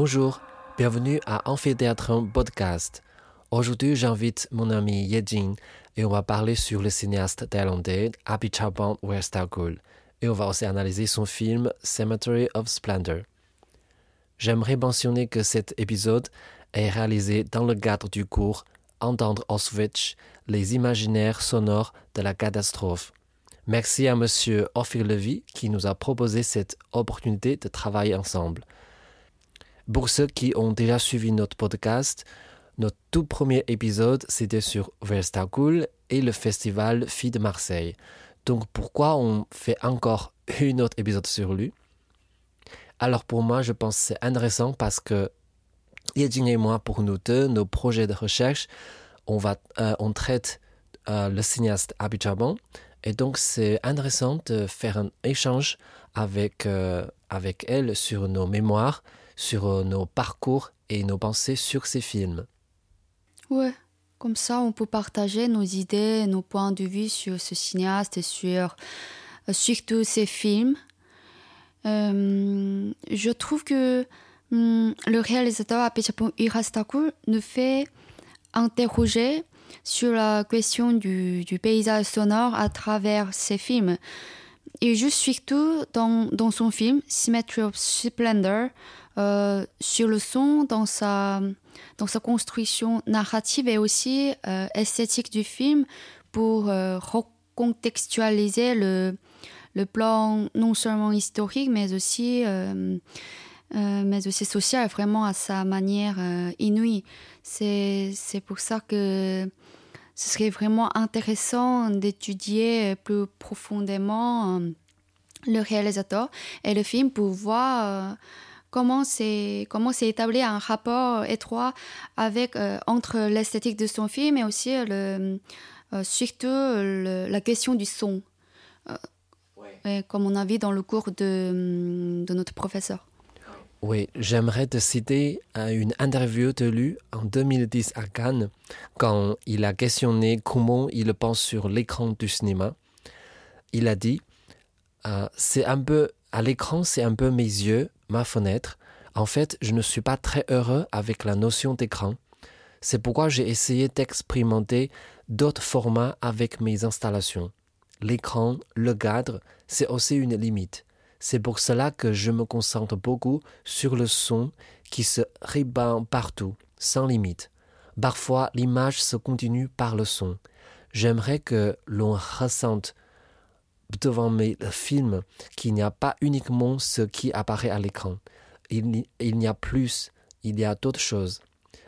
Bonjour, bienvenue à Amphithéâtre Podcast. Aujourd'hui, j'invite mon ami Yejin et on va parler sur le cinéaste thaïlandais Apichatpong Weerasthakul et on va aussi analyser son film Cemetery of Splendor. J'aimerais mentionner que cet épisode est réalisé dans le cadre du cours Entendre Auschwitz, les imaginaires sonores de la catastrophe. Merci à Monsieur Ophir Levy qui nous a proposé cette opportunité de travailler ensemble. Pour ceux qui ont déjà suivi notre podcast, notre tout premier épisode, c'était sur Verstakul et le festival Filles de Marseille. Donc pourquoi on fait encore un autre épisode sur lui? Alors pour moi, je pense que c'est intéressant parce que Yejing et moi, pour nous deux, nos projets de recherche, on, euh, traite euh, le cinéaste Abichabon. Et donc c'est intéressant de faire un échange avec, euh, avec elle sur nos mémoires, sur nos parcours et nos pensées sur ces films. Ouais, comme ça, on peut partager nos idées, nos points de vue sur ce cinéaste et sur surtout ses films. Euh, je trouve que hum, le réalisateur Apichatpong Irastaku nous fait interroger sur la question du, du, paysage sonore à travers ses films. Et juste surtout dans, dans son film Symmetry of Splendor, euh, sur le son, dans sa, dans sa construction narrative et aussi euh, esthétique du film pour euh, recontextualiser le, le plan non seulement historique mais aussi, mais aussi social, vraiment à sa manière inouïe. C'est pour ça que ce serait vraiment intéressant d'étudier plus profondément le réalisateur et le film pour voir comment c'est comment c'est établi un rapport étroit avec euh, entre l'esthétique de son film et aussi le euh, surtout le, la question du son euh, ouais. comme on a vu dans le cours de, de notre professeur oui, j'aimerais te citer une interview de lui en 2010 à Cannes, quand il a questionné comment il pense sur l'écran du cinéma. Il a dit euh, C'est un peu, à l'écran, c'est un peu mes yeux, ma fenêtre. En fait, je ne suis pas très heureux avec la notion d'écran. C'est pourquoi j'ai essayé d'expérimenter d'autres formats avec mes installations. L'écran, le cadre, c'est aussi une limite. C'est pour cela que je me concentre beaucoup sur le son qui se répand partout, sans limite. Parfois, l'image se continue par le son. J'aimerais que l'on ressente devant mes films qu'il n'y a pas uniquement ce qui apparaît à l'écran. Il, il n'y a plus, il y a d'autres choses.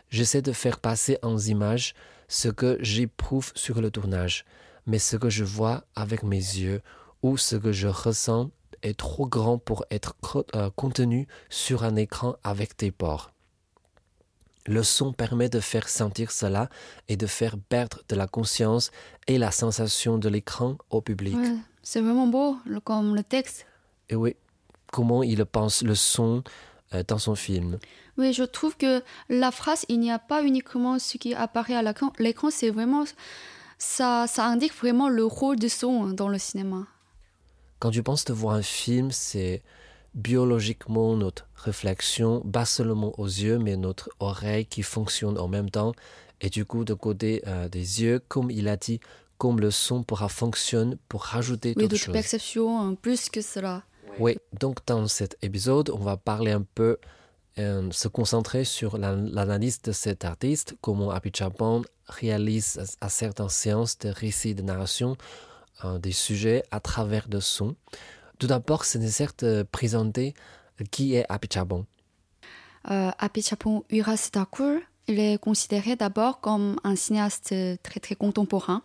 J'essaie de faire passer en images ce que j'éprouve sur le tournage, mais ce que je vois avec mes yeux ou ce que je ressens est trop grand pour être euh, contenu sur un écran avec des ports. Le son permet de faire sentir cela et de faire perdre de la conscience et la sensation de l'écran au public. C'est vraiment beau, le, comme le texte. Et oui, comment il pense le son euh, dans son film. Oui, je trouve que la phrase, il n'y a pas uniquement ce qui apparaît à l'écran, l'écran c'est vraiment, ça, ça indique vraiment le rôle du son dans le cinéma. Quand tu penses de voir un film, c'est biologiquement notre réflexion, pas seulement aux yeux, mais notre oreille qui fonctionne en même temps. Et du coup, de côté euh, des yeux, comme il a dit, comme le son pourra fonctionner pour rajouter oui, d'autres choses. Oui, perception plus que cela. Oui, donc dans cet épisode, on va parler un peu, euh, se concentrer sur l'analyse de cet artiste, comment Apichatpong réalise à, à certaines séances de récits de narration euh, des sujets à travers de sons. Tout d'abord, c'est nécessaire de présenter qui est Apichatpong. Euh, Apichatpong Urastakur, il est considéré d'abord comme un cinéaste très très contemporain.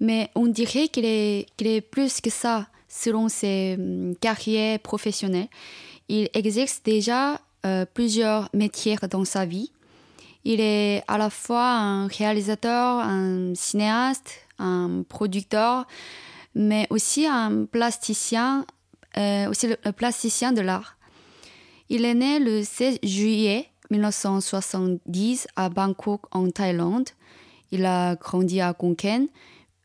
Mais on dirait qu'il est, plus que ça selon ses carrières professionnelles. Il exerce déjà euh, plusieurs métiers dans sa vie. Il est à la fois un réalisateur, un cinéaste, un producteur, mais aussi un plasticien, euh, aussi plasticien de l'art. Il est né le 16 juillet 1970 à Bangkok, en Thaïlande. Il a grandi à Khon Kaen.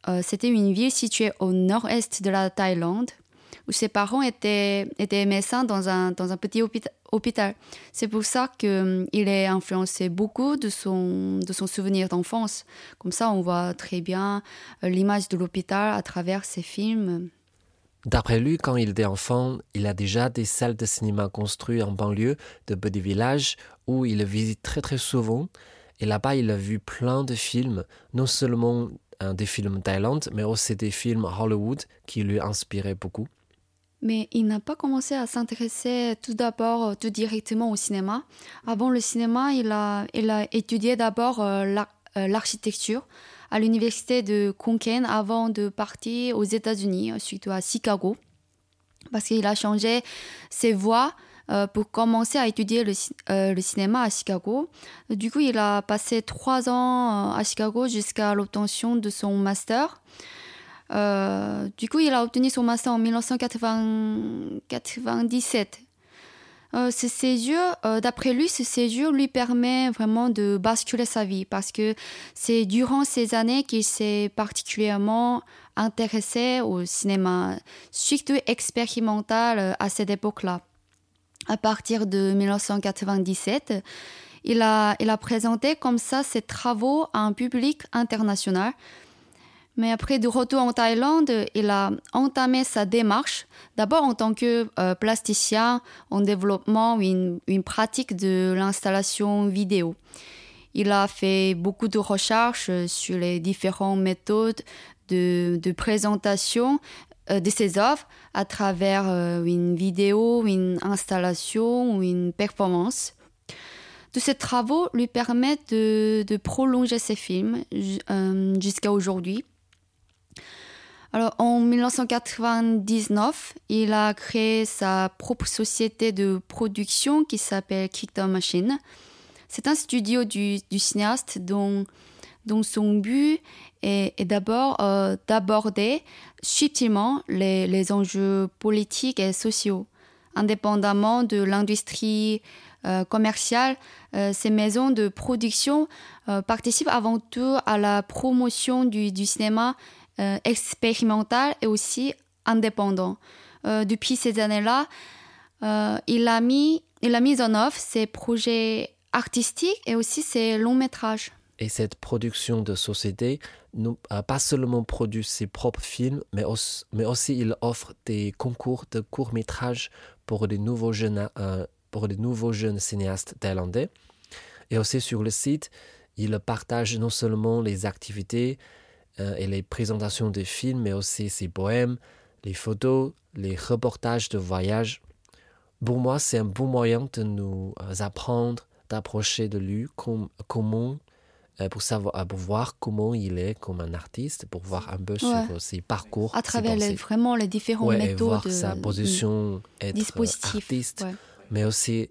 Euh, C'était une ville située au nord-est de la Thaïlande. où ses parents étaient, étaient médecins dans un, dans un petit hôpital. C'est pour ça qu'il est influencé beaucoup de son, de son souvenir d'enfance. Comme ça, on voit très bien l'image de l'hôpital à travers ses films. D'après lui, quand il était enfant, il a déjà des salles de cinéma construites en banlieue de petits villages où il visite très très souvent. Et là-bas, il a vu plein de films, non seulement des films Thaïlande, mais aussi des films Hollywood qui lui inspiraient beaucoup. Mais il n'a pas commencé à s'intéresser tout d'abord euh, tout directement au cinéma. Avant le cinéma, il a, il a étudié d'abord euh, euh, l'architecture à l'université de Konkan avant de partir aux États-Unis, surtout à Chicago, parce qu'il a changé ses voies euh, pour commencer à étudier le, euh, le, cinéma à Chicago. Du coup, il a passé trois ans euh, à Chicago jusqu'à l'obtention de son master. du coup, il a obtenu son master en 1997. ce séjour, d'après lui, ce séjour lui permet vraiment de basculer sa vie parce que c'est durant ces années qu'il s'est particulièrement intéressé au cinéma, surtout expérimental à cette époque-là à partir de 1997. Il a, présenté comme ça ses travaux à un public international. Mais après, de retour en Thaïlande, il a entamé sa démarche, d'abord en tant que euh, plasticien en développement une, pratique de l'installation vidéo. Il a fait beaucoup de recherches sur les différentes méthodes de, de présentation euh, de ses œuvres à travers euh, une vidéo, une installation ou une performance. Tous ces travaux lui permettent de, prolonger ses films euh, jusqu'à aujourd'hui. Alors, en 1999, il a créé sa propre société de production qui s'appelle Kickdown Machine. C'est un studio du, du cinéaste dont dont son but est, d'abord euh, d'aborder subtilement les, les, enjeux politiques et sociaux. Indépendamment de l'industrie euh, commerciale, euh, ces maisons de production participent avant tout à la promotion du, du cinéma expérimental et aussi indépendant. depuis ces années-là, il, a mis, il a mis en œuvre ses projets artistiques et aussi ses longs métrages. Et cette production de société n'a pas seulement produit ses propres films, mais aussi, il offre des concours de courts-métrages pour les nouveaux jeunes, euh, pour les nouveaux jeunes cinéastes thaïlandais. Et aussi sur le site, il partage non seulement les activités euh, et les présentations de films, mais aussi ses poèmes, les photos, les reportages de voyage. Pour moi, c'est un bon moyen de nous euh, apprendre, d'approcher de lui, comment euh, pour, savoir, euh, pour voir comment il est comme un artiste, pour voir un peu sur ses parcours. À travers les, vraiment les différentes méthodes. Et voir sa mm, position, être artiste, mais aussi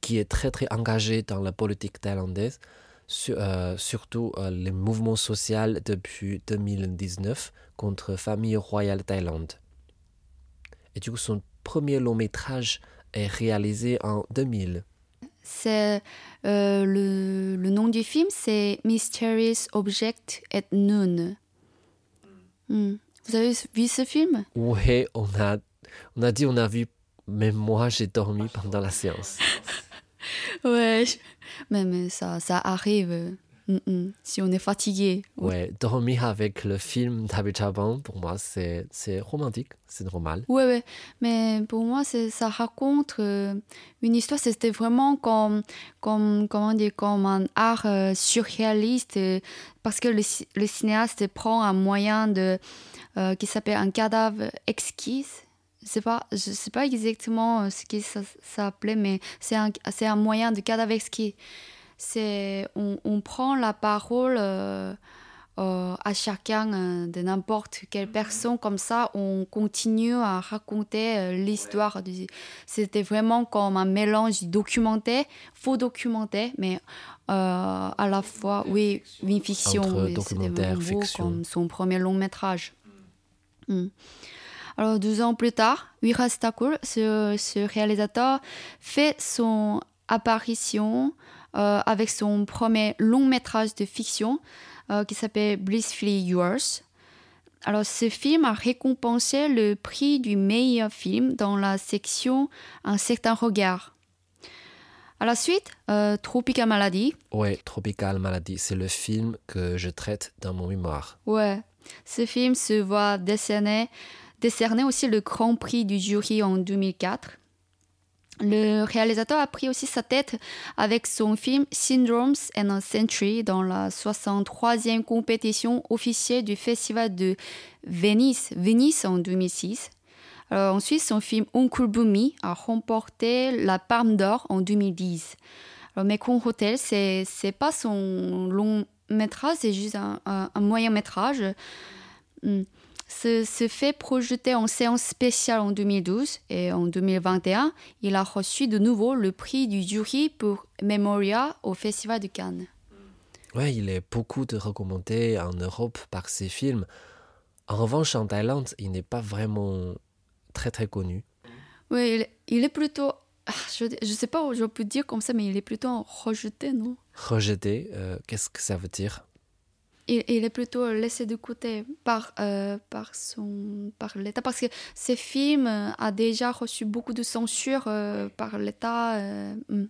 qui est très très engagé dans la politique thaïlandaise, euh, surtout les mouvements sociaux depuis 2019 contre famille royale Thaïlande. Et du coup, son premier long métrage est réalisé en 2000. C'est euh, le, le, nom du film, c'est Mysterious Object at Noon. Hmm. Vous avez vu ce film? Oui, on a, on a dit on a vu, mais moi j'ai dormi pendant la séance. ouais, mais, mais ça, ça arrive. Si on est fatigué. Ouais, dormir avec le film d'Abhi pour moi, c'est romantique, c'est normal. Ouais, ouais. Mais pour moi, ça raconte euh, une histoire. C'était vraiment comme, comme, comment dire, comme un art euh, surréaliste. Euh, parce que le, le, cinéaste prend un moyen de, qui s'appelle un cadavre exquis. Je sais pas, je sais pas exactement ce qui s'appelait, mais c'est un, un moyen de cadavre exquis c'est on, prend la parole euh, euh, à chacun euh, de n'importe quelle personne. Comme ça on continue à raconter l'histoire c'était vraiment comme un mélange documentaire faux documentaire mais à la fois oui une fiction documentaire fiction. comme son premier long métrage. Hmm. Alors, deux ans plus tard, ce, ce réalisateur, fait son apparition euh, avec son premier long métrage de fiction euh, qui s'appelle Blissfully Yours. alors, ce film a récompensé le prix du meilleur film dans la section Un certain regard. À la suite, euh, Tropical Malady. Ouais, Tropical Malady, c'est le film que je traite dans mon mémoire. Ouais, ce film se voit décerner, décerner aussi le Grand Prix du jury en 2004. Le réalisateur a pris aussi sa tête avec son film Syndromes and a Century dans la 63e compétition officielle du Festival de Venise, en 2006. Alors, ensuite, son film Uncle Boomy a remporté la Palme d'Or en 2010. Alors, Mekong Hotel, c'est n'est pas son long métrage, c'est juste un, moyen métrage. Hmm se, fait projeter en séance spéciale en 2012 et en 2021, il a reçu de nouveau le prix du jury pour Memoria au Festival de Cannes. Ouais, il est beaucoup de recommandé en Europe par ses films. En revanche, en Thaïlande, il n'est pas vraiment très très connu. Oui, il, est plutôt. Ah, je ne sais pas, je peux dire comme ça, mais il est plutôt rejeté, non? Rejeté, euh, qu'est-ce que ça veut dire? Il, est plutôt laissé de côté par, euh, par, son, par l'État, parce que ce film a déjà reçu beaucoup de censure euh, par l'État. Euh, hmm.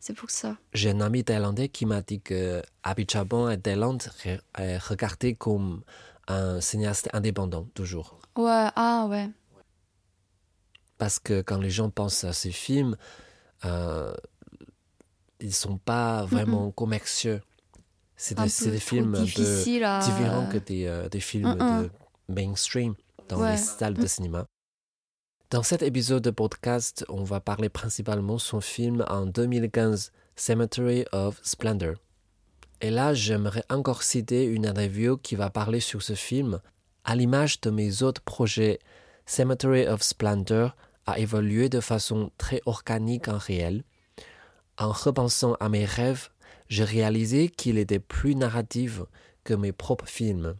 c'est pour ça. J'ai un ami thaïlandais qui m'a dit que Abichabon et Thaïlande est regardé comme un cinéaste indépendant, toujours. Ouais, ah ouais. Parce que quand les gens pensent à ces films, ils ne sont pas vraiment commerciaux. C'est des, films un peu différents que des, euh, des films de mainstream dans les salles de cinéma. Dans cet épisode de podcast, on va parler principalement de son film en 2015, Cemetery of Splendor. Et là, j'aimerais encore citer une interview qui va parler sur ce film. À l'image de mes autres projets, Cemetery of Splendor a évolué de façon très organique en réel. En repensant à mes rêves, j'ai réalisé qu'il était plus narratif que mes propres films.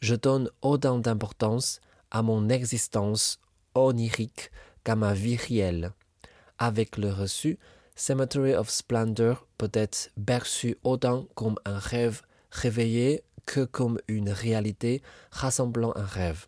Je donne autant d'importance à mon existence onirique qu'à ma vie réelle. Avec le reçu, Cemetery of Splendor peut être perçu autant comme un rêve réveillé que comme une réalité rassemblant un rêve.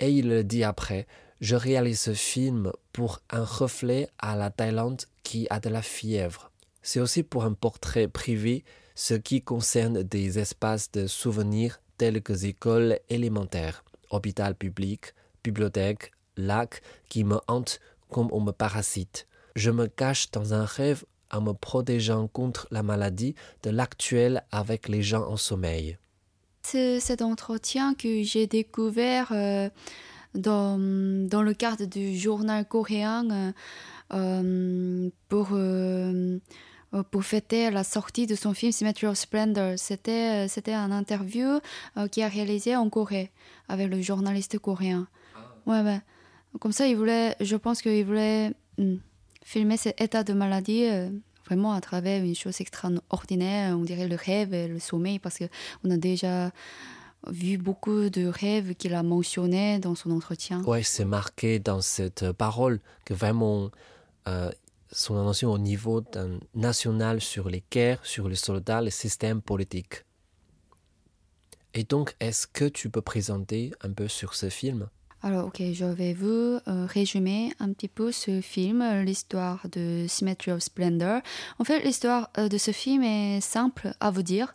Et il dit après, je réalise ce film pour un reflet à la Thaïlande qui a de la fièvre. C'est aussi pour un portrait privé, ce qui concerne des espaces de souvenirs tels que écoles élémentaires, hôpital public, bibliothèque, lac qui me hantent comme on me parasite. Je me cache dans un rêve en me protégeant contre la maladie de l'actuel avec les gens en sommeil. C'est cet entretien que j'ai découvert euh, dans, dans, le cadre du journal coréen euh, pour euh, pour fêter la sortie de son film Symmetry of Splendor. C'était, euh, c'était un interview euh, qui a réalisé en Corée avec le journaliste coréen. Ah. Ouais, ouais. Comme ça, il voulait, je pense qu'il voulait hmm, filmer cet état de maladie vraiment à travers une chose extraordinaire, on dirait le rêve et le sommeil, parce qu'on a déjà vu beaucoup de rêves qu'il a mentionnés dans son entretien. Ouais, c'est marqué dans cette parole que vraiment son attention au niveau national sur les guerres, sur les soldats, les systèmes politiques. Et donc, est-ce que tu peux présenter un peu sur ce film? Alors, ok, je vais vous euh, résumer un petit peu ce film, l'histoire de Symmetry of Splendor. En fait, l'histoire euh, de ce film est simple à vous dire.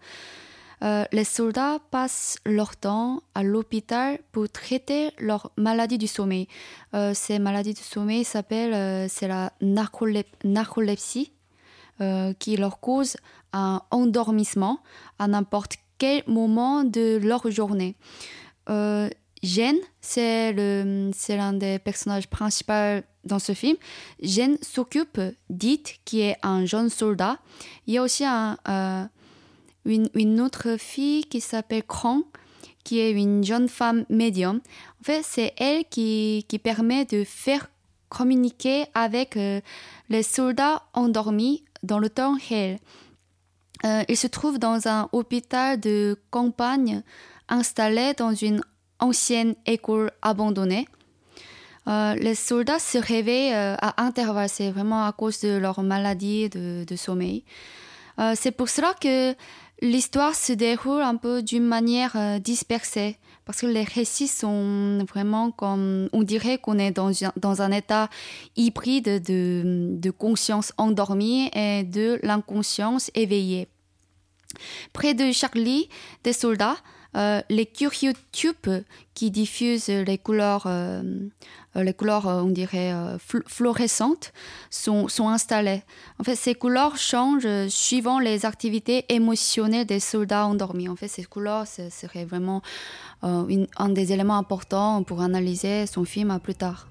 Euh, les soldats passent leur temps à l'hôpital pour traiter leur maladie du sommeil. Euh, ces maladies du sommeil s'appellent euh, c'est la narcolepsie qui leur cause un endormissement à n'importe quel moment de leur journée. Jen, c'est l'un des personnages principaux dans ce film. Jen s'occupe d'It, qui est un jeune soldat. Il y a aussi un, une, autre fille qui s'appelle Kron, qui est une jeune femme médium. En fait, c'est elle qui, qui, permet de faire communiquer avec euh, les soldats endormis dans le temps réel. Euh, il se trouve dans un hôpital de campagne installé dans une ancienne école abandonnée. Euh, les soldats se réveillent à intervalles, c'est vraiment à cause de leur maladie de, de sommeil. c'est pour cela que l'histoire se déroule un peu d'une manière euh, dispersée parce que les récits sont vraiment comme on dirait qu'on est dans, dans un état hybride de, de conscience endormie et de l'inconscience éveillée. Près de Charlie, des soldats euh, les curieux tubes qui diffusent les couleurs, euh, euh, les couleurs, on dirait, fluorescentes sont, sont installés. En fait, ces couleurs changent suivant les activités émotionnelles des soldats endormis. En fait, ces couleurs ce serait vraiment un des éléments importants pour analyser son film plus tard.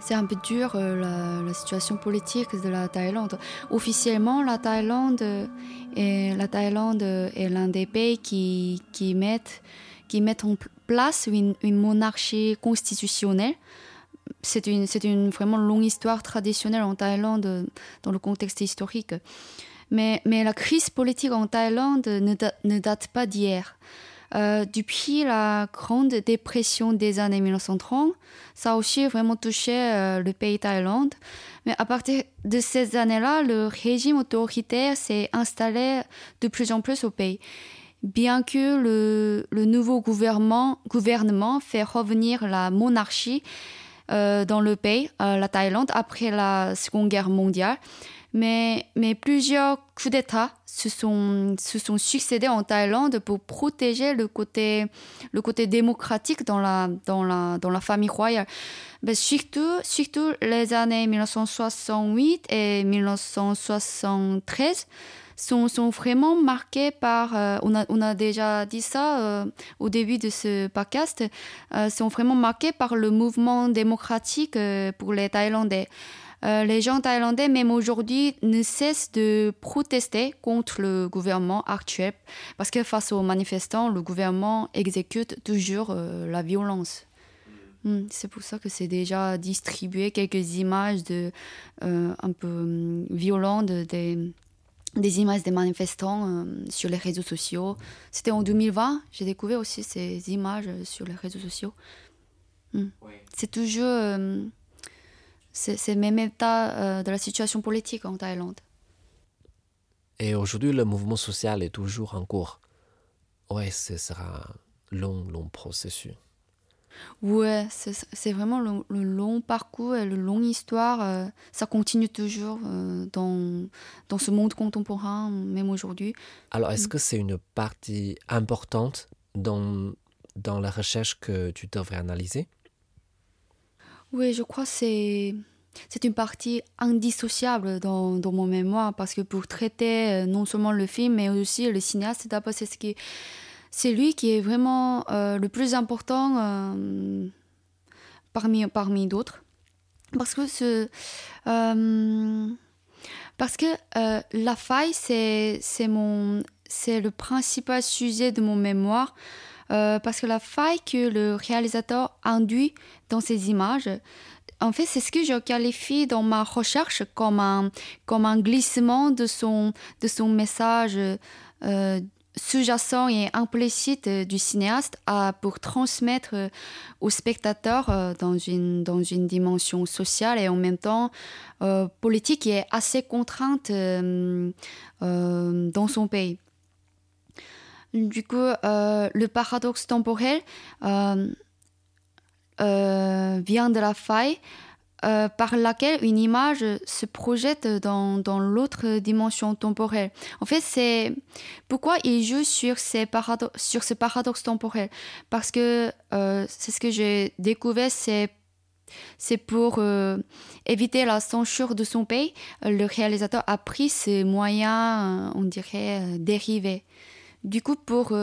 C'est un peu dur euh, la, situation politique de la Thaïlande. Officiellement, la Thaïlande est, la Thaïlande est l'un des pays qui, qui, mettent, qui mettent en place une, monarchie constitutionnelle. C'est une, une vraiment longue histoire traditionnelle en Thaïlande dans le contexte historique. Mais, mais la crise politique en Thaïlande ne, ne date pas d'hier. Euh, depuis la Grande Dépression des années 1930, ça a aussi vraiment touché euh, le pays Thaïlande. Mais à partir de ces années-là, le régime autoritaire s'est installé de plus en plus au pays. Bien que le, nouveau gouvernement, gouvernement fait revenir la monarchie euh, dans le pays, la Thaïlande, après la Seconde Guerre mondiale, mais, plusieurs coups d'État se sont, succédés en Thaïlande pour protéger le côté, démocratique dans la, famille royale. Mais surtout, les années 1968 et 1973 sont, vraiment marquées par, euh, on, a, on a déjà dit ça euh, au début de ce podcast, euh, sont vraiment marquées par le mouvement démocratique pour les Thaïlandais. Euh, les gens thaïlandais, même aujourd'hui, ne cessent de protester contre le gouvernement actuel parce que face aux manifestants, le gouvernement exécute toujours euh, la violence. Hmm, c'est pour ça que c'est déjà distribué quelques images de, euh, un peu hum, violentes des, des images des manifestants sur les réseaux sociaux. C'était en 2020, j'ai découvert aussi ces images sur les réseaux sociaux. C'est toujours c'est le même état euh, de la situation politique en Thaïlande. Et aujourd'hui, le mouvement social est toujours en cours. Ouais, ce sera long, long processus. Ouais, c'est vraiment le, long parcours et le long histoire. Euh, ça continue toujours euh, dans, dans ce monde contemporain, même aujourd'hui. Alors, est-ce mm. que c'est une partie importante dans, dans la recherche que tu devrais analyser? Oui, je crois que c'est c'est une partie indissociable dans, mon mémoire parce que pour traiter euh, non seulement le film mais aussi le cinéaste, d'abord c'est ce qui c'est lui qui est vraiment euh, le plus important euh, parmi parmi d'autres. Parce que ce parce que la faille c'est c'est mon c'est le principal sujet de mon mémoire euh, parce que la faille que le réalisateur induit dans ces images, en fait, c'est ce que je qualifie dans ma recherche comme un, comme un glissement de son, de son message euh, sous-jacent et implicite du cinéaste à, pour transmettre au spectateur euh, dans, une, dans une dimension sociale et en même temps politique qui est assez contrainte dans son pays. Du coup, euh, le paradoxe temporel euh, euh, vient de la faille par laquelle une image se projette dans, dans l'autre dimension temporelle. En fait, c'est pourquoi il joue sur, ces sur ce paradoxe temporel. Parce que c'est ce que j'ai découvert, c'est c'est pour éviter la censure de son pays. Le réalisateur a pris ces moyens, on dirait, dérivés. Du coup, pour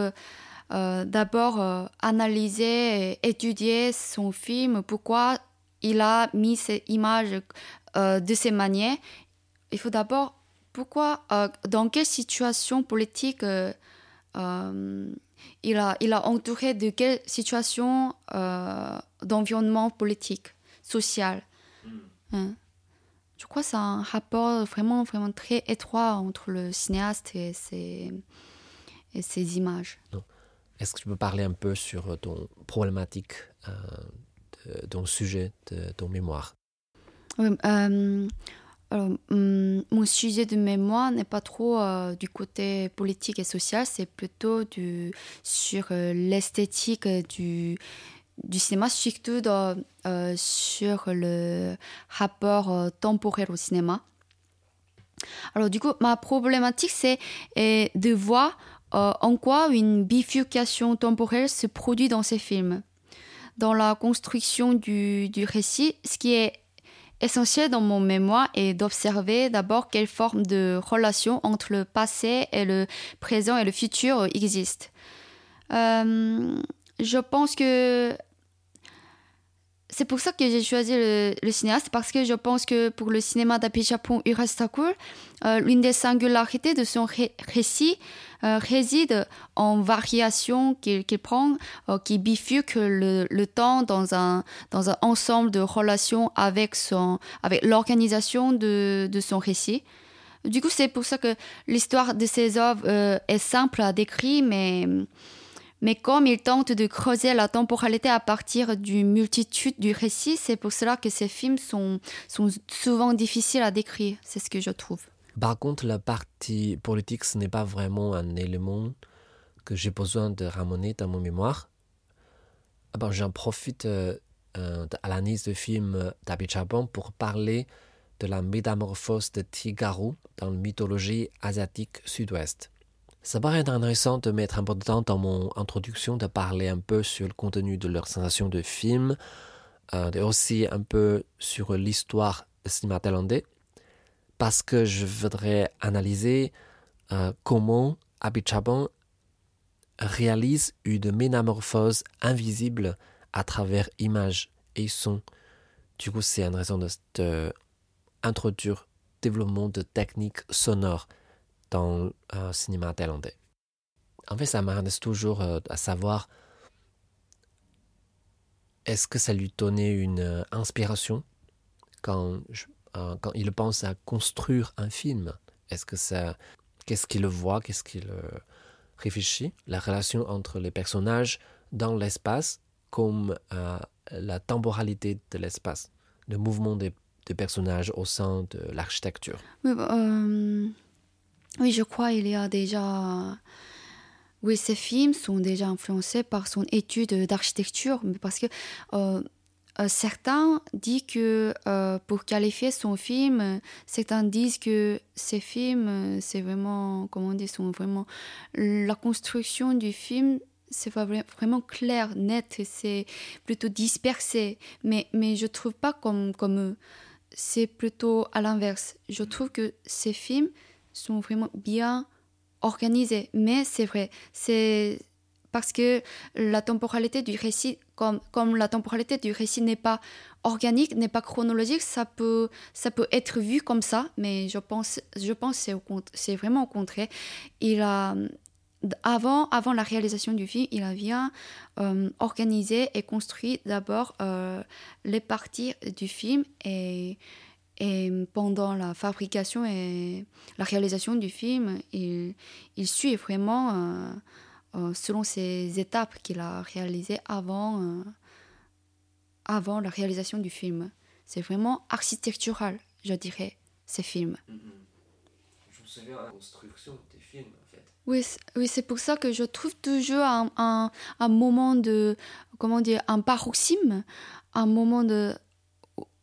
d'abord analyser, et étudier son film, pourquoi il a mis ces images euh, de ces manières. Il faut d'abord, pourquoi, euh, dans quelle situation politique euh, il, a, il a entouré de quelle situation d'environnement politique, social. Hmm. Hein. Je crois que c'est un rapport vraiment, vraiment très étroit entre le cinéaste et ses, et ses images. Est-ce que tu peux parler un peu sur ton problématique ton sujet de ton mémoire? Euh, hum, mon sujet de mémoire n'est pas trop euh, du côté politique et social, c'est plutôt du, sur euh, l'esthétique du, du cinéma, surtout sur le rapport temporel au cinéma. Alors du coup, ma problématique, c'est de voir en quoi une bifurcation temporelle se produit dans ces films? Dans la construction du, du récit, ce qui est essentiel dans mon mémoire est d'observer d'abord quelle forme de relation entre le passé et le présent et le futur existe. Euh, je pense que c'est pour ça que j'ai choisi le, cinéaste, parce que je pense que pour le cinéma d'Apichatpong Urastakur, euh, l'une des singularités de son récit euh, réside en variation qu'il prend, euh, qui bifurque le, le, temps dans un, dans un ensemble de relations avec, son, avec l'organisation de, de son récit. Du coup, c'est pour ça que l'histoire de ses œuvres est simple à décrire, mais mais comme il tente de creuser la temporalité à partir d'une multitude du récit, c'est pour cela que ces films sont, sont souvent difficiles à décrire. C'est ce que je trouve. Par contre, la partie politique, ce n'est pas vraiment un élément que j'ai besoin de ramener dans mon mémoire. Ah bon, J'en profite euh, euh, à l'analyse de film d'Abi pour parler de la métamorphose de Tigaru dans la mythologie asiatique sud-ouest. Ça paraît intéressant de mettre de temps dans mon introduction de parler un peu sur le contenu de leur sensation de film, euh, et aussi un peu sur l'histoire du cinéma thaïlandais, parce que je voudrais analyser euh, comment Abichabon réalise une métamorphose invisible à travers images et sons. Du coup, c'est une raison de, introduire développement de techniques sonores dans le euh, cinéma thaïlandais. En fait, ça m'intéresse toujours euh, à savoir est-ce que ça lui donnait une euh, inspiration quand, quand il pense à construire un film? Est-ce que ça. Qu'est-ce qu'il voit? Qu'est-ce qu'il réfléchit? La relation entre les personnages dans l'espace comme la temporalité de l'espace, le mouvement des, personnages au sein de l'architecture. Oui, je crois qu'il y a déjà. Oui, ces films sont déjà influencés par son étude d'architecture, parce que euh, euh, certains disent que euh, pour qualifier son film, certains disent que ces films, c'est vraiment, comment dire, sont vraiment la construction du film, c'est vraiment clair, net, c'est plutôt dispersé. Mais mais je trouve pas comme comme eux. C'est plutôt à l'inverse. Je trouve que ces films sont vraiment bien organisés. Mais c'est vrai, c'est parce que la temporalité du récit, comme, comme la temporalité du récit n'est pas organique, n'est pas chronologique, ça peut, ça peut être vu comme ça, mais je pense, je pense c'est, c'est vraiment au contraire. Il a, avant, avant la réalisation du film, il a bien euh, organisé et construit d'abord euh, les parties du film et et pendant la fabrication et la réalisation du film, il, il suit vraiment euh, euh, selon ces étapes qu'il a réalisées avant, euh, avant la réalisation du film. C'est vraiment architectural, je dirais, ces films. Mm-hmm. Je me souviens de la construction des films, en fait. Oui, oui c'est pour ça que je trouve toujours un, un, un moment de, comment dire, un paroxysme, un moment de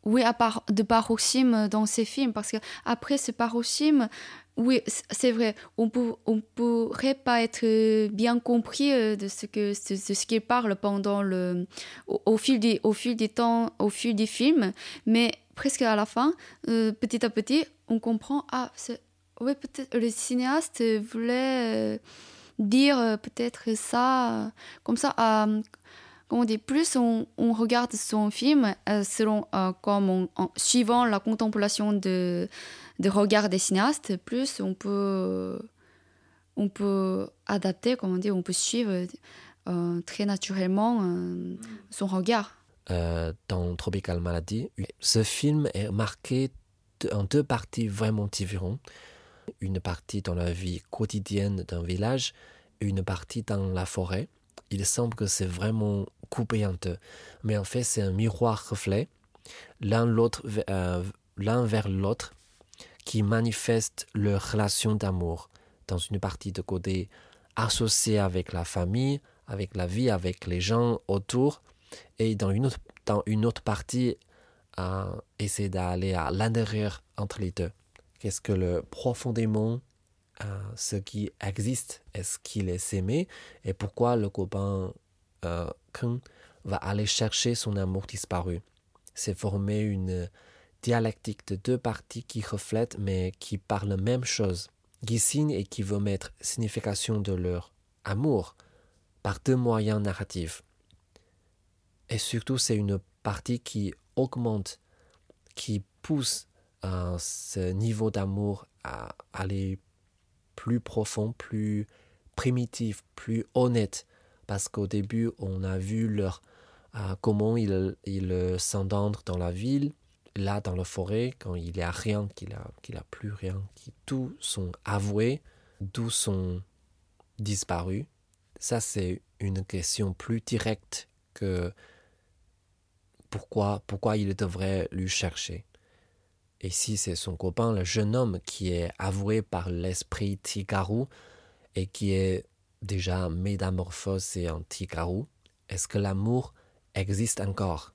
oui, à part, de paroxysme dans ces films, parce que après ce paroxysme, oui, c'est vrai, on ne on pourrait pas être bien compris euh, de ce qu'il parle pendant le au, fil des au fil temps, au fil des films, mais presque à la fin, euh, petit à petit, on comprend ah, oui, peut-être le cinéaste voulait euh, dire peut-être ça comme ça on dit, plus on, regarde son film euh, selon, euh, comme en suivant la contemplation de, regard des cinéastes, plus on peut, on peut adapter, comme on on peut suivre euh, très naturellement son regard. dans Tropical Malady, ce film est marqué en deux parties vraiment différentes. Une partie dans la vie quotidienne d'un village une partie dans la forêt il semble que c'est vraiment coupé en deux. Mais en fait, c'est un miroir reflet, l'un l'autre, euh, l'un vers l'autre, qui manifeste leur relation d'amour dans une partie de côté associée avec la famille, avec la vie, avec les gens autour, et dans une autre, dans une autre partie, euh, essayer d'aller à l'intérieur entre les deux. Qu'est-ce que le profondément ce qui existe, est-ce qu'il est aimé et pourquoi le copain euh, va aller chercher son amour disparu. C'est former une dialectique de deux parties qui reflètent mais qui parlent même chose, qui signent et qui veulent mettre signification de leur amour par deux moyens narratifs. Et surtout, c'est une partie qui augmente, qui pousse euh, ce niveau d'amour à aller plus profond, plus primitif, plus honnête. Parce qu'au début, on a vu leur, euh, comment ils, ils s'entendent dans la ville, là dans la forêt, quand il n'y a rien, qu'il a, qu'il a plus rien, qui tout sont avoués, d'où sont disparus. Ça, c'est une question plus directe que pourquoi, pourquoi il devrait lui chercher. Et si c'est son copain, le jeune homme qui est avoué par l'esprit Tigarou et qui est déjà métamorphosé en Tigarou, est-ce que l'amour existe encore?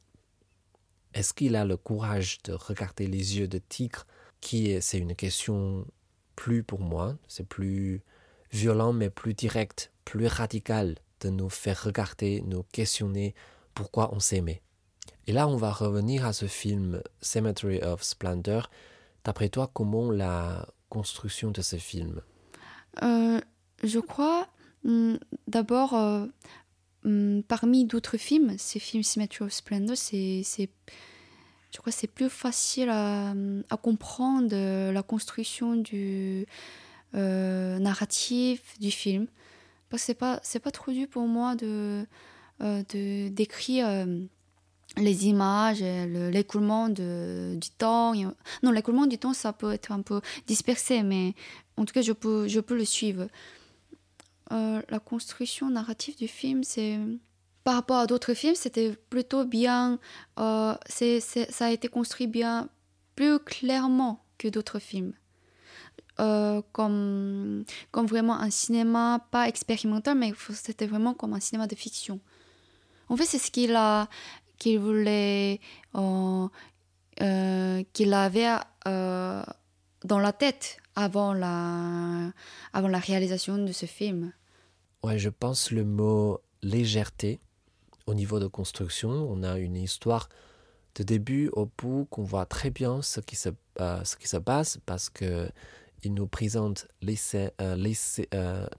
Est-ce qu'il a le courage de regarder les yeux de tigre qui est, c'est une question plus pour moi, c'est plus violent mais plus direct, plus radical de nous faire regarder, nous questionner pourquoi on s'aimait? Et là, on va revenir à ce film Cemetery of Splendor. D'après toi, comment la construction de ce film? Euh, Je crois, hmm, d'abord, euh, hmm, parmi d'autres films, ces films Cemetery of Splendor, c'est, je crois, c'est plus facile à, comprendre la construction du euh, narratif du film. Parce que c'est pas, pas trop dur pour moi de d'écrire les images, l'écoulement du temps. Non, l'écoulement du temps, ça peut être un peu dispersé, mais en tout cas, je peux, je peux le suivre. Euh, la construction narrative du film, c'est par rapport à d'autres films, c'était plutôt bien. Euh, c'est, ça a été construit bien, plus clairement que d'autres films. Euh, comme, comme vraiment un cinéma, pas expérimental, mais c'était vraiment comme un cinéma de fiction. En fait, c'est ce qu'il a qu'il voulait, euh, euh, qu'il avait euh, dans la tête avant la, avant la réalisation de ce film. Ouais, je pense le mot légèreté au niveau de construction. On a une histoire de début au bout qu'on voit très bien ce qui se, ce qui se passe parce que il nous présente les, les,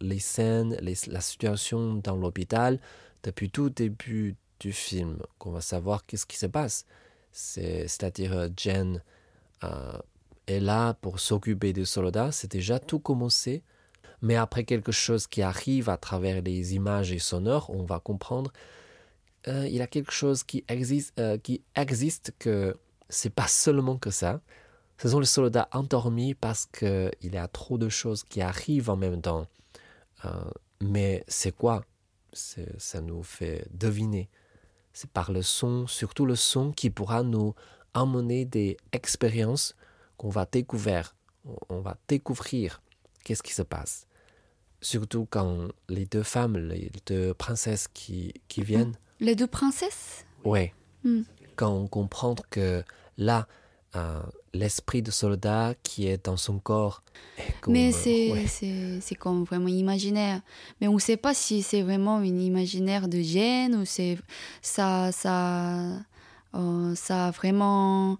les scènes, la situation dans l'hôpital depuis tout début du film, qu'on va savoir qu'est-ce qui se passe. C'est-à-dire euh, Jen euh, est là pour s'occuper des soldats, c'est déjà tout commencé. Mais après quelque chose qui arrive à travers les images et sonores, on va comprendre euh, il y a quelque chose qui existe, qui existe que c'est pas seulement que ça. Ce sont les soldats endormis parce qu'il y a trop de choses qui arrivent en même temps. mais c'est quoi? Ça nous fait deviner c'est par le son, surtout le son, qui pourra nous emmener des expériences qu'on va découvrir. On va découvrir qu'est-ce qui se passe. Surtout quand les deux femmes, les deux princesses qui, qui viennent. Les deux princesses? Oui. Hmm. Quand on comprend que là, euh, l'esprit de soldat qui est dans son corps. Mais c'est comme vraiment imaginaire. Mais on ne sait pas si c'est vraiment une imaginaire de gêne ou c'est ça, ça, euh, ça vraiment.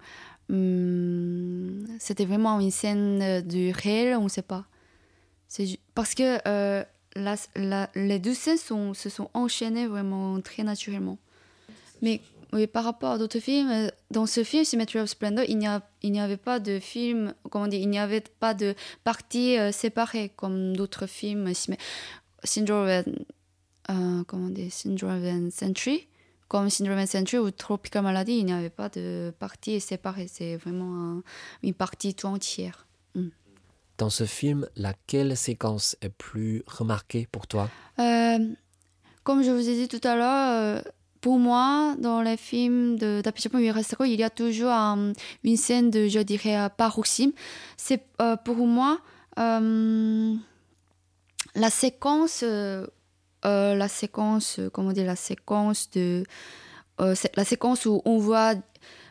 Hum, c'était vraiment une scène du réel, on ne sait pas. Parce que euh, les deux scènes sont, se sont enchaînées vraiment très naturellement. Mais oui, par rapport à d'autres films, euh, dans ce film, Symmetry of Splendor, il n'y, a, il n'y avait pas de film, comment dire, il n'y avait pas de partie euh, séparée comme d'autres films. Syndrome, euh, comment dire, Syndrome Century, comme Syndrome Century ou Tropical Malady, il n'y avait pas de partie séparée. C'est vraiment une partie tout entière. Mm. Dans ce film, laquelle séquence est plus remarquée pour toi? Euh, Comme je vous ai dit tout à l'heure, pour moi, dans les films de Japon il y a toujours une scène de, je dirais, paroxysme. C'est euh, pour moi euh, la séquence, euh, la séquence, comment dire, la séquence de, la séquence où on voit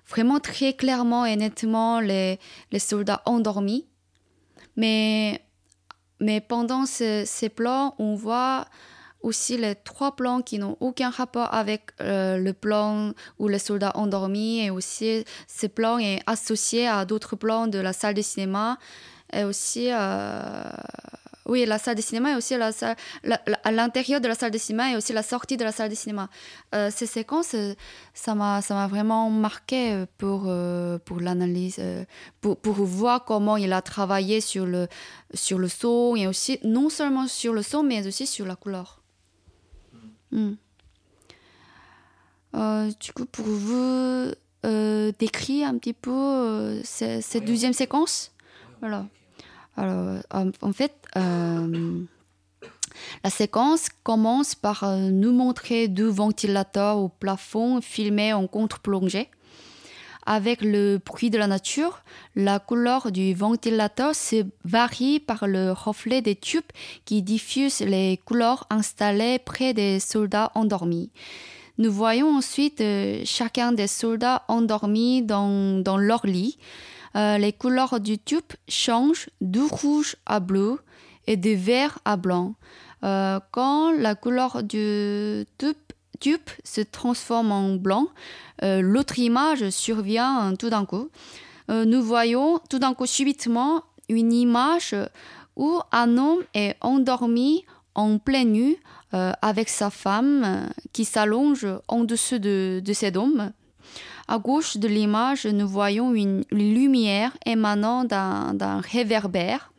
vraiment très clairement et nettement les, les soldats endormis. Mais, mais pendant ces plans, on voit aussi les trois plans qui n'ont aucun rapport avec euh, le plan où les soldats endormis et aussi ce plan est associé à d'autres plans de la salle de cinéma et aussi euh, oui la salle de cinéma et aussi la salle à l'intérieur de la salle de cinéma et aussi la sortie de la salle de cinéma. Euh, ces séquences ça m'a ça m'a vraiment marqué pour pour l'analyse pour, pour voir comment il a travaillé sur le sur le son et aussi non seulement sur le son mais aussi sur la couleur Hmm. Euh, du coup, pour vous euh, décrire un petit peu euh, cette, deuxième séquence, voilà. Alors, en fait, la séquence commence par nous montrer deux ventilateurs au plafond filmés en contre-plongée. Avec le bruit de la nature, la couleur du ventilateur se varie par le reflet des tubes qui diffusent les couleurs installées près des soldats endormis. Nous voyons ensuite euh, chacun des soldats endormis dans, leur lit. Euh, les couleurs du tube changent du rouge à bleu et de vert à blanc. Euh, quand la couleur du tube se transforme en blanc, euh, l'autre image survient tout d'un coup. Euh, nous voyons tout d'un coup subitement une image où un homme est endormi en pleine nuit euh, avec sa femme qui s'allonge en dessous de, de cet homme. À gauche de l'image, nous voyons une lumière émanant d'un réverbère.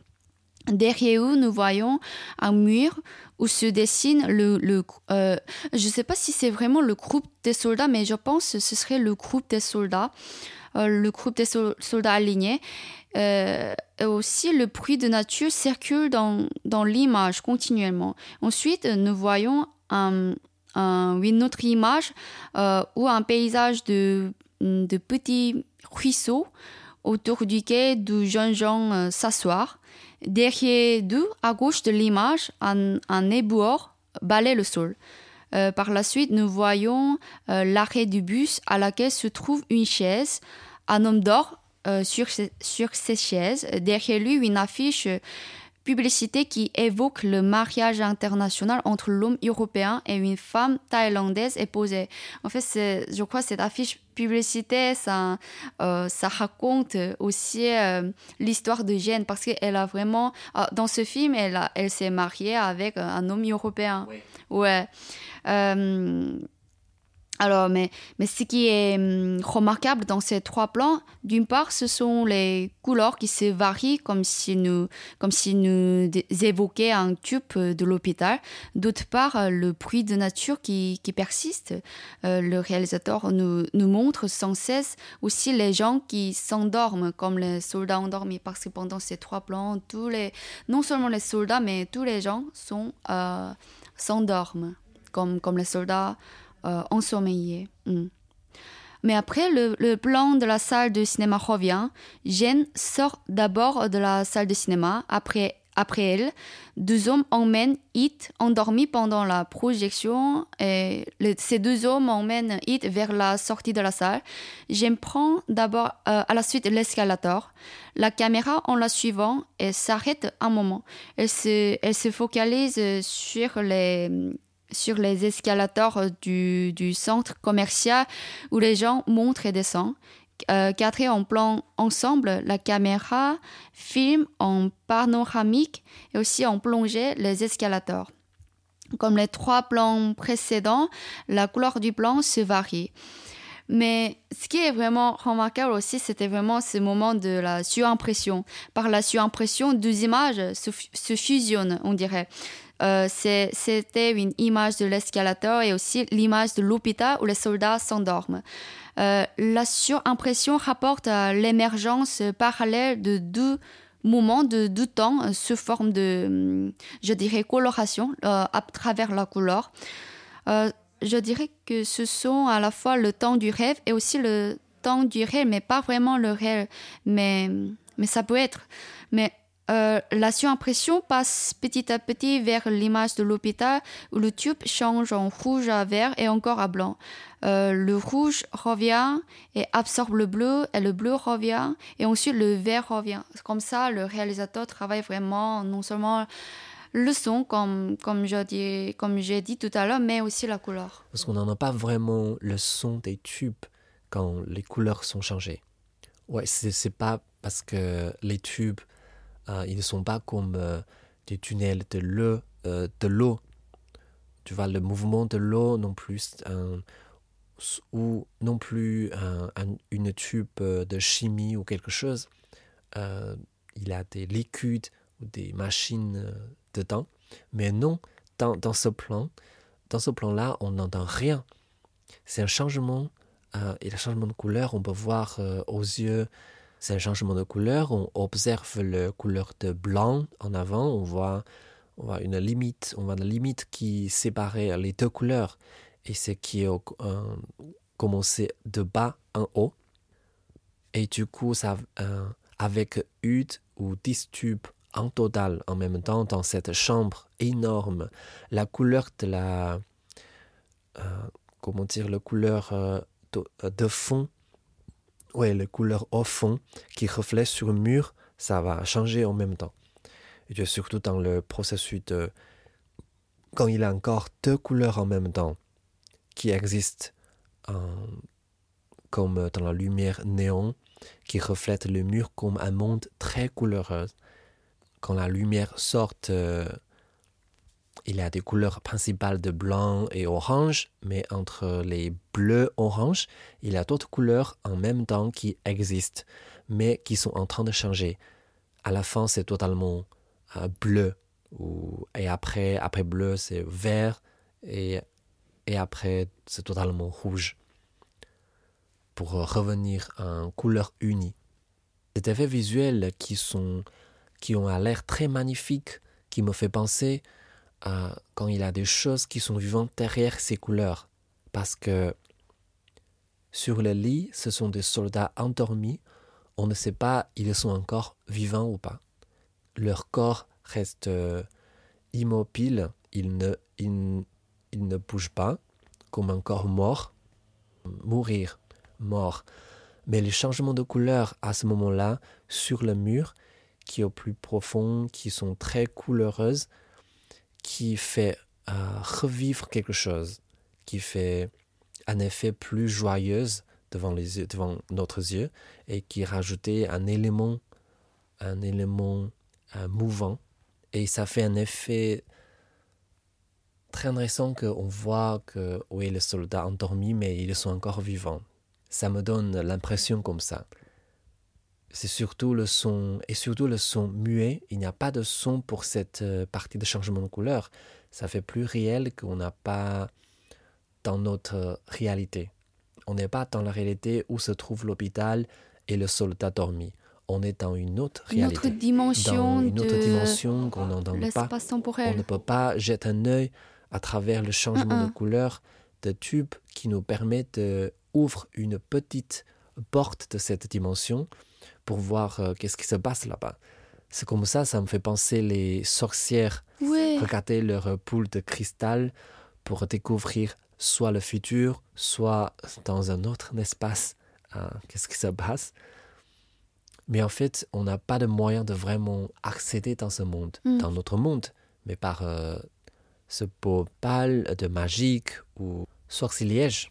Derrière nous, nous voyons un mur où se dessine le... le euh, je ne sais pas si c'est vraiment le groupe des soldats, mais je pense que ce serait le groupe des soldats, euh, le groupe des soldats alignés. Euh, et aussi, le bruit de nature circule dans, dans l'image continuellement. Ensuite, nous voyons un, une autre image ou un paysage de, de petits ruisseaux autour duquel de jeunes gens s'asseoir. Derrière d'eux, à gauche de l'image, un, un éboueur balaye le sol. Euh, par la suite, nous voyons euh, l'arrêt du bus à laquelle se trouve une chaise. Un homme dort euh, sur, sur cette chaise. Derrière lui, une affiche publicité qui évoque le mariage international entre l'homme européen et une femme thaïlandaise est posée. En fait, je crois que cette affiche publicité, ça, euh, ça raconte aussi euh, l'histoire de Jeanne parce qu'elle a vraiment, euh, dans ce film, elle, elle s'est mariée avec un homme européen. Ouais. Alors, mais, ce qui est hum, remarquable dans ces trois plans, d'une part, ce sont les couleurs qui se varient comme si nous, comme si nous évoquions un tube de l'hôpital. D'autre part, le bruit de nature qui, persiste. Euh, le réalisateur nous, montre sans cesse aussi les gens qui s'endorment comme les soldats endormis parce que pendant ces trois plans, non seulement les soldats, mais tous les gens sont, euh, s'endorment comme, comme les soldats euh, ensommeillé. Hmm. Mais après, le, plan de la salle de cinéma revient. Jeanne sort d'abord de la salle de cinéma après après elle, deux hommes emmènent It endormi pendant la projection ces deux hommes emmènent It vers la sortie de la salle. J'aime prendre d'abord euh, à la suite l'escalator. La caméra, en la suivant, s'arrête un moment. Elle se, elle se focalise sur les sur les escalators du, du centre commercial où les gens montent et descendent euh, en plan ensemble, la caméra filme en panoramique et aussi en plongée les escalators. Comme les trois plans précédents, la couleur du plan se varie. Mais ce qui est vraiment remarquable aussi, c'était vraiment ce moment de la surimpression. Par la surimpression, deux images se fusionnent, on dirait. Euh, c'était une image de l'escalator et aussi l'image de l'hôpital où les soldats s'endorment. Euh, la surimpression rapporte l'émergence parallèle de deux moments de deux temps euh, sous forme de, hum, je dirais, coloration à travers la couleur. je dirais que ce sont à la fois le temps du rêve et aussi le temps du réel, mais pas vraiment le réel, mais, ça peut être. Euh, la surimpression passe petit à petit vers l'image de l'hôpital où le tube change en rouge à vert et encore à blanc. Euh, le rouge revient et absorbe le bleu et le bleu revient et ensuite le vert revient. Comme ça, le réalisateur travaille vraiment non seulement le son, comme, comme j'ai dit, comme dit tout à l'heure, mais aussi la couleur. Parce qu'on n'en a pas vraiment le son des tubes quand les couleurs sont changées. Ouais, c'est pas parce que les tubes euh, ils ne sont pas comme euh, des tunnels de l'eau. Euh, de. Tu vois, le mouvement de l'eau non plus, ou non plus une tube de chimie ou quelque chose. il a des liquides ou des machines dedans. Mais non, dans, dans ce plan, dans ce plan-là, on n'entend rien. C'est un changement, et le changement de couleur, on peut voir aux yeux c'est un changement de couleur. On observe la couleur de blanc en avant. On voit, on voit une limite, on voit limite qui séparait les deux couleurs. Et ce qui est euh, commencé de bas en haut. Et du coup, ça, euh, avec 8 ou 10 tubes en total en même temps dans cette chambre énorme, la couleur de la. Euh, comment dire, la couleur de fond ouais, les couleurs au fond qui reflètent sur le mur, ça va changer en même temps. Et surtout dans le processus de... Quand il y a encore deux couleurs en même temps qui existent, comme dans la lumière néon, qui reflète le mur comme un monde très couleur. Quand la lumière sort euh, il a des couleurs principales de blanc et orange, mais entre les bleus orange, il a d'autres couleurs en même temps qui existent, mais qui sont en train de changer. À la fin, c'est totalement euh, bleu, et après, après bleu, c'est vert, et, et après, c'est totalement rouge, pour revenir en couleur unie. Des effets visuels qui, sont, qui ont l'air très magnifiques, qui me fait penser quand il a des choses qui sont vivantes derrière ces couleurs. Parce que sur le lit, ce sont des soldats endormis. On ne sait pas ils sont encore vivants ou pas. Leur corps reste euh, immobile. Ils ne, bougent pas comme un corps mort. Mourir, mort. Mais les changements de couleur à ce moment-là sur le mur, qui est au plus profond, qui sont très couleureuse, qui fait euh, revivre quelque chose, qui fait un effet plus joyeuse devant, les devant notre yeux et qui rajoutait un élément, un élément euh, mouvant. Et ça fait un effet très intéressant qu'on voit que oui, les soldats endormis, mais ils sont encore vivants. Ça me donne l'impression comme ça c'est surtout le son, et surtout le son muet. Il n'y a pas de son pour cette euh, partie de changement de couleur. Ça fait plus réel qu'on n'a pas dans notre réalité. On n'est pas dans la réalité où se trouve l'hôpital et le soldat dormi. On est dans une autre réalité. Une autre dimension. Dans une autre dimension qu'on n'entend pas. On ne peut pas jeter un œil à travers le changement de couleur de tube qui nous permet d'ouvrir une petite porte de cette dimension pour voir euh, qu'est-ce qui se passe là-bas. C'est comme ça, ça me fait penser les sorcières Ouais. regarder leur poule de cristal pour découvrir soit le futur, soit dans un autre espace, euh, qu'est-ce qui se passe. Mais en fait, on n'a pas de moyen de vraiment accéder dans ce monde, Mm. dans notre monde, mais par euh, ce beau bal de magique ou sortilège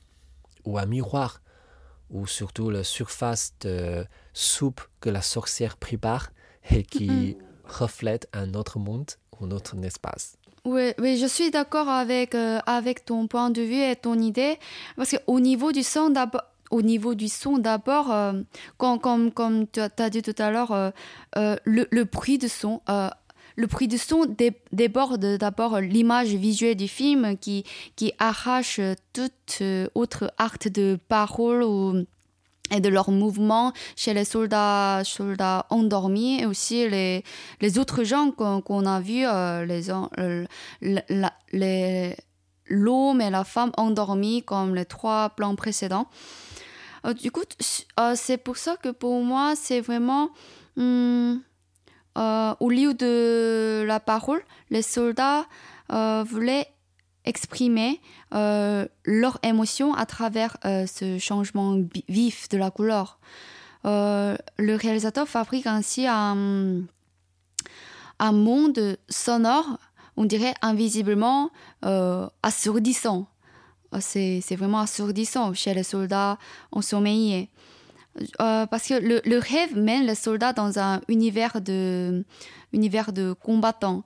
ou un miroir ou surtout la surface de soupe que la sorcière prépare et qui reflète un autre monde ou un autre espace. Oui, oui, je suis d'accord avec, euh, avec ton point de vue et ton idée. Parce qu'au niveau du son, d'abord, au niveau du son, d'abord, euh, comme, comme, comme tu as dit tout à l'heure, euh, le, le bruit de son, le bruit de son dé- déborde d'abord l'image visuelle du film qui, qui arrache toute autre acte de parole ou et de leurs mouvements chez les soldats, soldats endormis et aussi les, les autres gens qu'on a vus, euh, euh, les- l'homme et la femme endormis comme les trois plans précédents. Euh, du coup, c'est pour ça que pour moi, c'est vraiment hum, au lieu de la parole, les soldats voulaient exprimer euh, leur émotion à travers euh, ce changement vif de la couleur. Euh, le réalisateur fabrique ainsi un, un monde sonore, on dirait invisiblement euh, assourdissant. C'est c'est vraiment assourdissant chez les soldats ensommeillés. Euh, parce que le, le rêve mène les soldats dans un univers de, univers de combattants.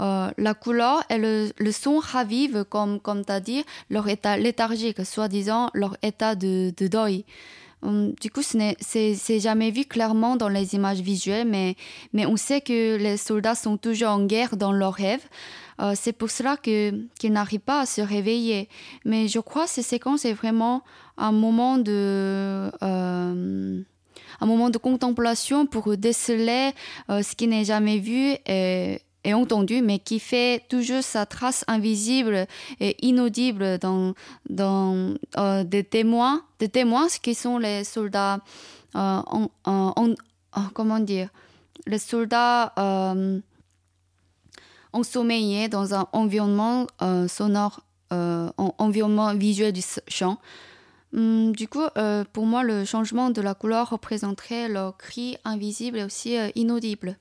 Euh, la couleur et le, son ravivent, comme, comme tu as dit, leur état léthargique, soi-disant leur état de, de deuil. Hum, du coup, ce n'est jamais vu clairement dans les images visuelles, mais, mais on sait que les soldats sont toujours en guerre dans leurs rêves. Euh, c'est pour cela qu'ils n'arrivent pas à se réveiller. Mais je crois que ces séquences est vraiment un moment de euh, un moment de contemplation pour déceler ce qui n'est jamais vu et, et entendu, mais qui fait toujours sa trace invisible et inaudible dans, dans euh, des témoins, des témoins ce qui sont les soldats, euh, en, en- en- comment dire, les soldats euh, ensommeillés dans un environnement euh, sonore, euh, en- environnement visuel du chant. Hum, du coup, euh, pour moi, le changement de la couleur représenterait leur cri invisible et aussi euh, inaudible.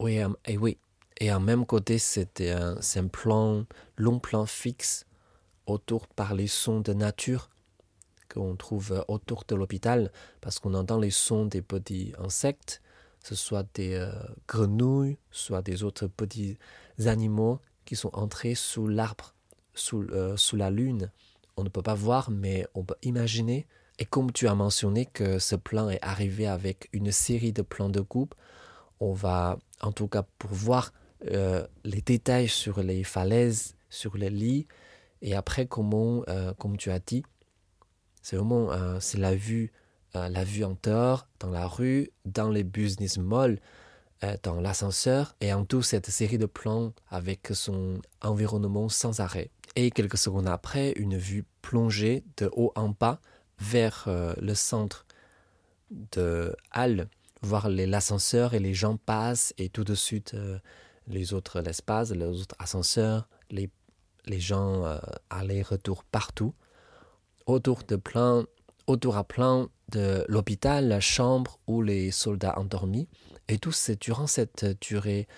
Oui, euh, et oui. Et en même côté, c'était un, un plan, long plan fixe autour par les sons de nature qu'on trouve euh, autour de l'hôpital, parce qu'on entend les sons des petits insectes, ce soit des euh, grenouilles, soit des autres petits animaux qui sont entrés sous l'arbre, sous, euh, sous la lune. On ne peut pas voir, mais on peut imaginer. Et comme tu as mentionné que ce plan est arrivé avec une série de plans de coupe, on va, en tout cas pour voir euh, les détails sur les falaises, sur les lits, et après comment, euh, comme tu as dit, c'est vraiment euh, c'est la vue, la vue en dehors, dans la rue, dans les business malls, dans l'ascenseur, et en tout cette série de plans avec son environnement sans arrêt. Et quelques secondes après, une vue plongée de haut en bas vers le centre de Halle voir l'ascenseur et les gens passent et tout de suite les autres l'espace, les autres ascenseurs, les, les gens euh, aller-retour partout, autour de plein, autour à plein de l'hôpital, la chambre où les soldats endormis. Et tout c'est durant cette durée,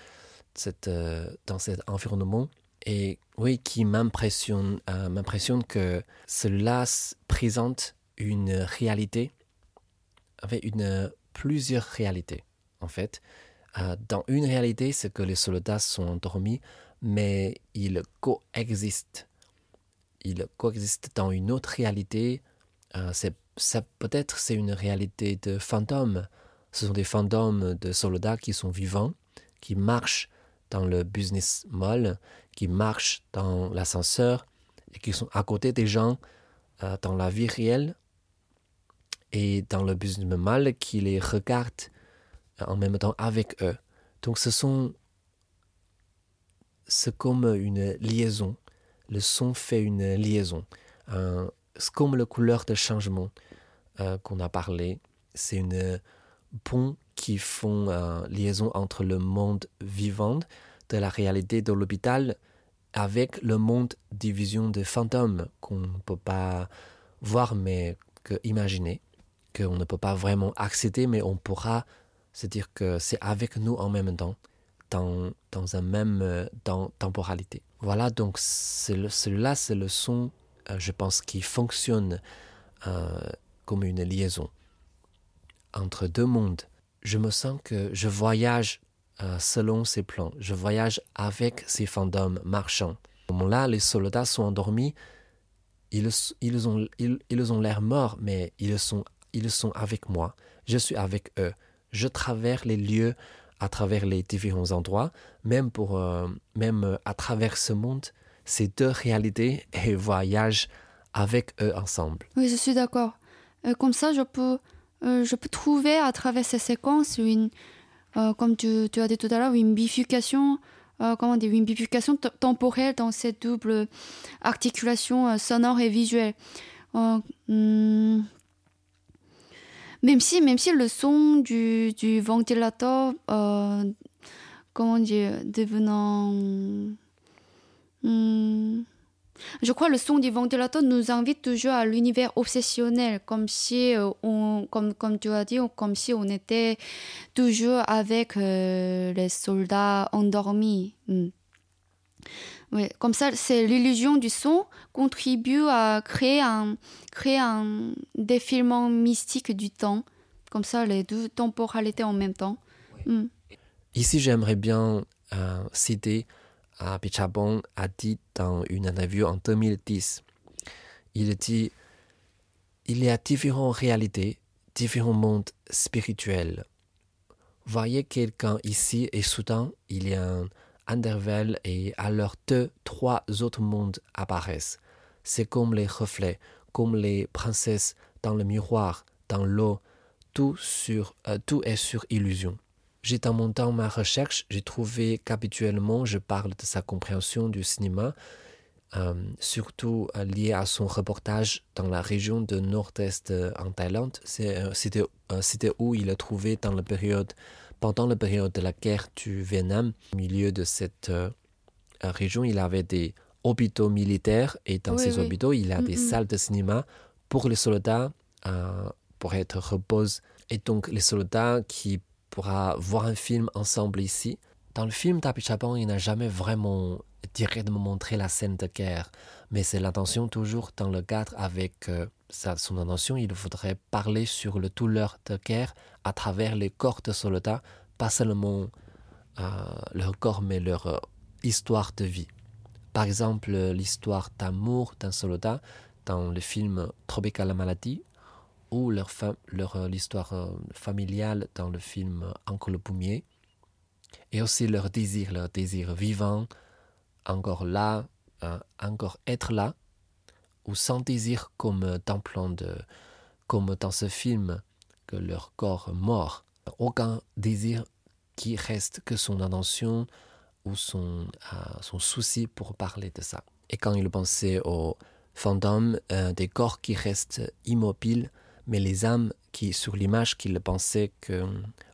cette, euh, dans cet environnement. Et oui, qui m'impressionne, euh, m'impressionne que cela présente une réalité, avec une plusieurs réalités, en fait. Euh, dans une réalité, c'est que les soldats sont endormis, mais ils coexistent. Ils coexistent dans une autre réalité. Euh, peut-être c'est une réalité de fantômes. Ce sont des fantômes de soldats qui sont vivants, qui marchent dans le business mall, qui marchent dans l'ascenseur et qui sont à côté des gens euh, dans la vie réelle et dans le business mal qui les regarde en même temps avec eux. Donc ce sont c'est comme une liaison. Le son fait une liaison. C'est comme la couleur de changement euh, qu'on a parlé. C'est une ponts qui font euh, liaison entre le monde vivant de la réalité de l'hôpital avec le monde division de fantômes qu'on ne peut pas voir mais que imaginer, qu'on ne peut pas vraiment accéder mais on pourra se dire que c'est avec nous en même temps dans, dans un même euh, dans temporalité. Voilà donc celui-là c'est le son euh, je pense qui fonctionne euh, comme une liaison entre deux mondes. Je me sens que je voyage selon ces plans. Je voyage avec ces fantômes marchands. Au moment-là, les soldats sont endormis. Ils, ils ont ils, ils ont l'air morts, mais ils sont ils sont avec moi. Je suis avec eux. Je traverse les lieux à travers les différents endroits, même pour euh, même à travers ce monde, ces deux réalités et voyage avec eux ensemble. Oui, je suis d'accord. Euh, comme ça, je peux euh, je peux trouver à travers ces séquences une euh, comme tu, as dit tout à l'heure, une bifurcation, euh, comment dire, une bifurcation temporelle dans cette double articulation euh, sonore et visuelle. Euh, hmm, même si, même si le son du, du ventilateur, euh, comment dire, devenant hmm, je crois le son du ventilateur nous invite toujours à l'univers obsessionnel, comme si euh, on, comme, comme tu as dit, comme si on était toujours avec euh, les soldats endormis. Mm. Oui, comme ça, c'est l'illusion du son contribue à créer un, créer un défilement mystique du temps. Comme ça, les deux temporalités en même temps. Oui. Mm. Ici, j'aimerais bien euh, citer à Pichabon a dit dans une interview en 2010. Il dit Il y a différentes réalités, différents mondes spirituels. Voyez quelqu'un ici et soudain il y a un intervalle et alors deux, trois autres mondes apparaissent. C'est comme les reflets, comme les princesses dans le miroir, dans l'eau, tout, sur, euh, tout est sur illusion. J'ai dans mon temps ma recherche, j'ai trouvé qu'habituellement je parle de sa compréhension du cinéma, euh, surtout euh, lié à son reportage dans la région de nord-est euh, en Thaïlande. C'était où il a trouvé dans la période, pendant la période de la guerre du Vietnam. Au milieu de cette euh, région, il avait des hôpitaux militaires et dans oui, ces oui. hôpitaux, il a mm des salles de cinéma pour les soldats euh, pour être repose. Et donc les soldats qui pourra voir un film ensemble ici. Dans le film Tapichapan, il n'a jamais vraiment directement montré la scène de guerre, mais c'est l'intention toujours dans le cadre avec euh, son intention, il faudrait parler sur le douleur de guerre à travers les corps de soldats, pas seulement euh, leur corps, mais leur euh, histoire de vie. Par exemple, l'histoire d'amour d'un soldat dans le film Tropical Maladie, ou leur, leur euh, l'histoire familiale dans le film Encore le et aussi leur désir, leur désir vivant, encore là, encore être là, ou sans désir comme dans plan de, comme dans ce film que leur corps mort, aucun désir qui reste que son intention ou son, euh, son souci pour parler de ça. Et quand il pensait aux fantômes, euh, des corps qui restent immobiles, mais les âmes qui, sur l'image qu'il pensait que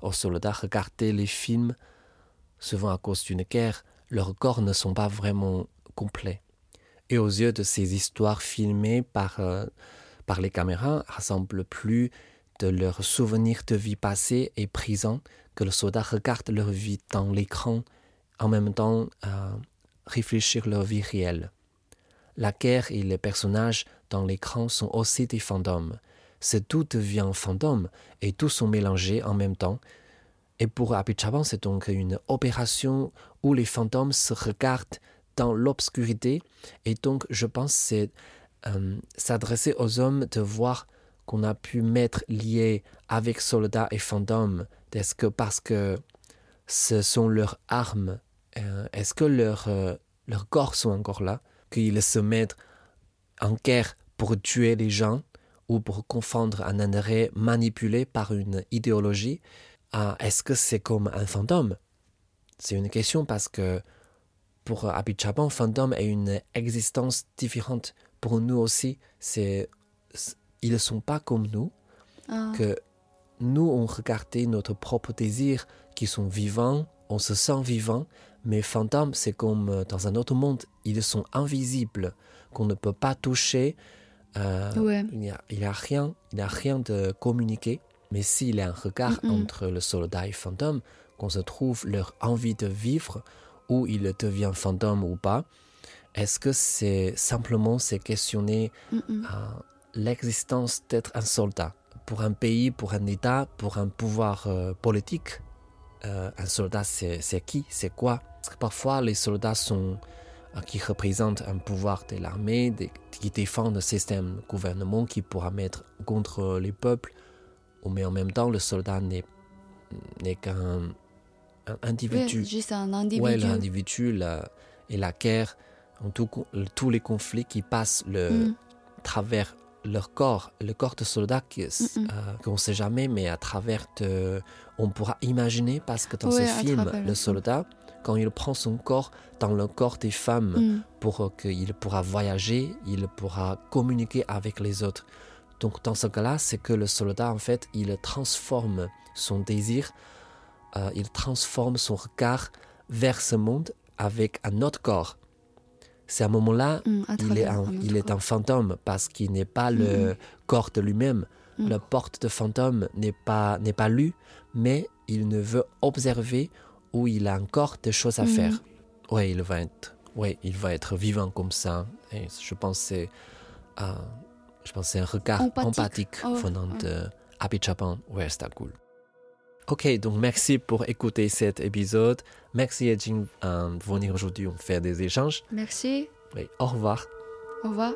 aux soldats regardaient les films, souvent à cause d'une guerre, leurs corps ne sont pas vraiment complets. Et aux yeux de ces histoires filmées par, euh, par les caméras, rassemblent plus de leurs souvenirs de vie passée et présent que le soldat regarde leur vie dans l'écran, en même temps euh, réfléchir leur vie réelle. La guerre et les personnages dans l'écran sont aussi des fantômes c'est tout devient fantôme et tous sont mélangés en même temps. Et pour Apichaban, c'est donc une opération où les fantômes se regardent dans l'obscurité. Et donc, je pense c'est euh, s'adresser aux hommes de voir qu'on a pu mettre lié avec soldats et fantômes. Est-ce que parce que ce sont leurs armes, euh, est-ce que leurs euh, corps sont encore là, qu'ils se mettent en guerre pour tuer les gens ou pour confondre un intérêt manipulé par une idéologie, euh, est-ce que c'est comme un fantôme? C'est une question parce que pour Abhichaban, fantôme est une existence différente. Pour nous aussi, c'est ils ne sont pas comme nous, Ah. que nous, on regardait notre propre désir qui sont vivants, on se sent vivant, mais fantômes, c'est comme euh, dans un autre monde, ils sont invisibles, qu'on ne peut pas toucher. Euh, Ouais. Il n'y a, rien, il n'y a rien de communiqué. Mais s'il y a un regard entre le soldat et fantôme, qu'on se trouve leur envie de vivre, ou il devient fantôme ou pas, est-ce que c'est simplement c'est questionner Mm, mm. à l'existence d'être un soldat? Pour un pays, pour un État, pour un pouvoir euh, politique. euh, un soldat, c'est qui? C'est quoi? Parce que parfois, les soldats sont euh, qui représentent un pouvoir de l'armée, qui défendent le système gouvernement qui pourra mettre contre les peuples. Mais en même temps, le soldat n'est qu'un un individu. juste un individu. Ouais, l'individu la- et la guerre, en tout, co- tous les conflits qui passent le, Mm. travers leur corps, le corps de soldat euh, qu'on ne sait jamais, mais à travers de, on pourra imaginer parce que dans Ouais, ce film, le soldat, quand il prend son corps dans le corps des femmes Mm. pour qu'il pourra voyager, il pourra communiquer avec les autres. Donc dans ce cas-là, c'est que le soldat, en fait, il transforme son désir, euh, il transforme son regard vers ce monde avec un autre corps. C'est à un moment-là, Mm, il est, un, un il autre est un fantôme parce qu'il n'est pas le corps de lui-même. Mm. Le porte de fantôme n'est pas, n'est pas lui, mais il ne veut observer où il a encore des choses à Mhm. faire. Oui, il va être, ouais, il va être vivant comme ça. Et je pense c'est, euh, je pense que c'est un regard Empathique. empathique ouais, venant ouais. de Abby Chapin. Ouais, c'est cool. Ok, donc merci pour écouter cet épisode. Merci à Jing euh, de venir aujourd'hui, on fait des échanges. Merci. Oui, au revoir. Au revoir.